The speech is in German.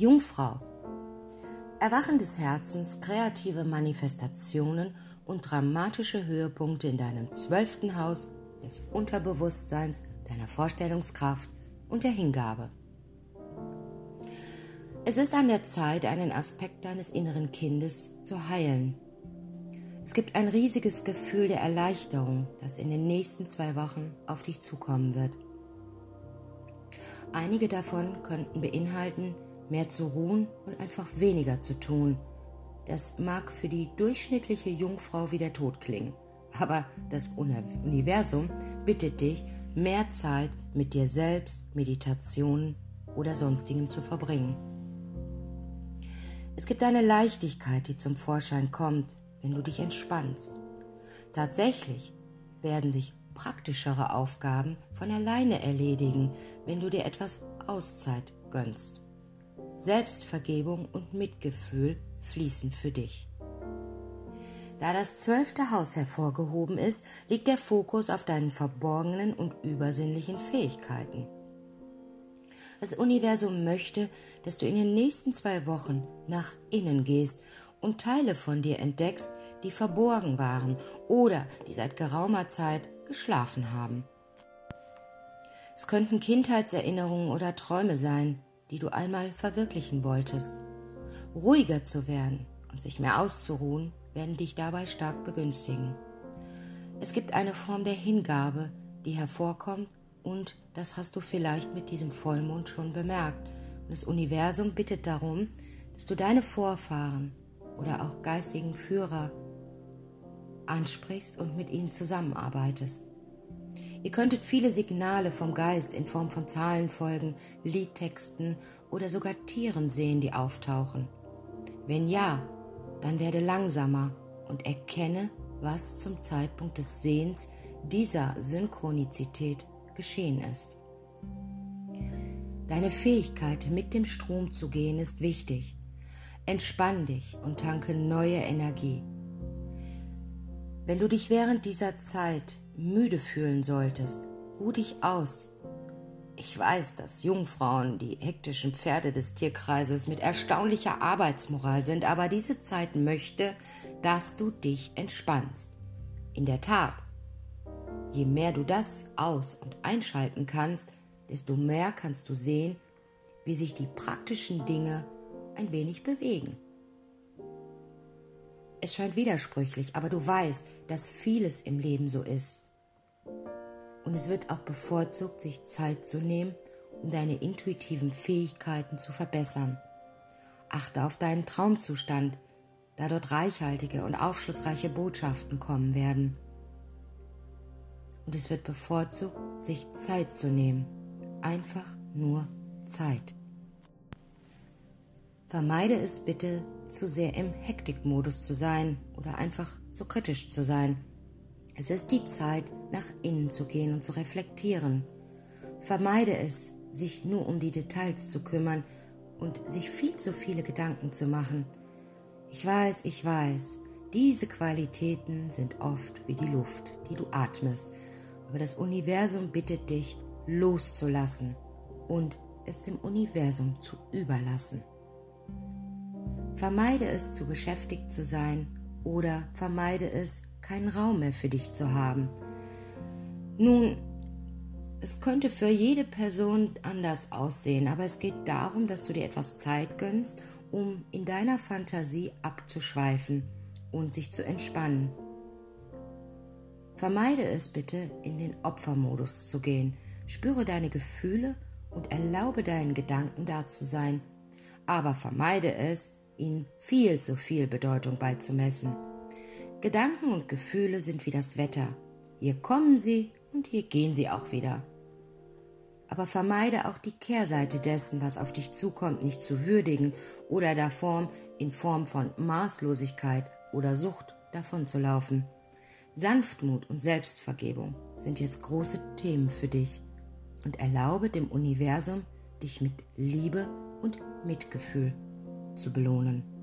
Jungfrau. Erwachen des Herzens, kreative Manifestationen und dramatische Höhepunkte in deinem zwölften Haus des Unterbewusstseins, deiner Vorstellungskraft und der Hingabe. Es ist an der Zeit, einen Aspekt deines inneren Kindes zu heilen. Es gibt ein riesiges Gefühl der Erleichterung, das in den nächsten zwei Wochen auf dich zukommen wird. Einige davon könnten beinhalten, mehr zu ruhen und einfach weniger zu tun. Das mag für die durchschnittliche Jungfrau wie der Tod klingen, aber das Universum bittet dich, mehr Zeit mit dir selbst, Meditationen oder sonstigem zu verbringen. Es gibt eine Leichtigkeit, die zum Vorschein kommt, wenn du dich entspannst. Tatsächlich werden sich praktischere Aufgaben von alleine erledigen, wenn du dir etwas Auszeit gönnst. Selbstvergebung und Mitgefühl fließen für dich. Da das zwölfte Haus hervorgehoben ist, liegt der Fokus auf deinen verborgenen und übersinnlichen Fähigkeiten. Das Universum möchte, dass du in den nächsten zwei Wochen nach innen gehst und Teile von dir entdeckst, die verborgen waren oder die seit geraumer Zeit geschlafen haben. Es könnten Kindheitserinnerungen oder Träume sein, die du einmal verwirklichen wolltest. Ruhiger zu werden und sich mehr auszuruhen, werden dich dabei stark begünstigen. Es gibt eine Form der Hingabe, die hervorkommt und das hast du vielleicht mit diesem Vollmond schon bemerkt. Und das Universum bittet darum, dass du deine Vorfahren oder auch geistigen Führer ansprichst und mit ihnen zusammenarbeitest. Ihr könntet viele Signale vom Geist in Form von Zahlenfolgen, Liedtexten oder sogar Tieren sehen, die auftauchen. Wenn ja, dann werde langsamer und erkenne, was zum Zeitpunkt des Sehens dieser Synchronizität geschehen ist. Deine Fähigkeit, mit dem Strom zu gehen, ist wichtig. Entspann dich und tanke neue Energie. Wenn du dich während dieser Zeit müde fühlen solltest, ruh dich aus. Ich weiß, dass Jungfrauen die hektischen Pferde des Tierkreises mit erstaunlicher Arbeitsmoral sind, aber diese Zeit möchte, dass du dich entspannst. In der Tat, je mehr du das aus- und einschalten kannst, desto mehr kannst du sehen, wie sich die praktischen Dinge ein wenig bewegen. Es scheint widersprüchlich, aber du weißt, dass vieles im Leben so ist. Und es wird auch bevorzugt, sich Zeit zu nehmen, um deine intuitiven Fähigkeiten zu verbessern. Achte auf deinen Traumzustand, da dort reichhaltige und aufschlussreiche Botschaften kommen werden. Und es wird bevorzugt, sich Zeit zu nehmen. Einfach nur Zeit. Vermeide es bitte, zu sehr im Hektikmodus zu sein oder einfach zu kritisch zu sein. Es ist die Zeit, nach innen zu gehen und zu reflektieren. Vermeide es, sich nur um die Details zu kümmern und sich viel zu viele Gedanken zu machen. Ich weiß, ich weiß, diese Qualitäten sind oft wie die Luft, die du atmest, aber das Universum bittet dich, loszulassen und es dem Universum zu überlassen. Vermeide es, zu beschäftigt zu sein oder vermeide es, keinen Raum mehr für dich zu haben. Nun, es könnte für jede Person anders aussehen, aber es geht darum, dass du dir etwas Zeit gönnst, um in deiner Fantasie abzuschweifen und sich zu entspannen. Vermeide es bitte, in den Opfermodus zu gehen. Spüre deine Gefühle und erlaube deinen Gedanken da zu sein. Aber vermeide es, ihnen viel zu viel Bedeutung beizumessen. Gedanken und Gefühle sind wie das Wetter. Hier kommen sie und hier gehen sie auch wieder. Aber vermeide auch die Kehrseite dessen, was auf dich zukommt, nicht zu würdigen oder der Form in Form von Maßlosigkeit oder Sucht davonzulaufen. Sanftmut und Selbstvergebung sind jetzt große Themen für dich und erlaube dem Universum, dich mit Liebe und Mitgefühl zu belohnen.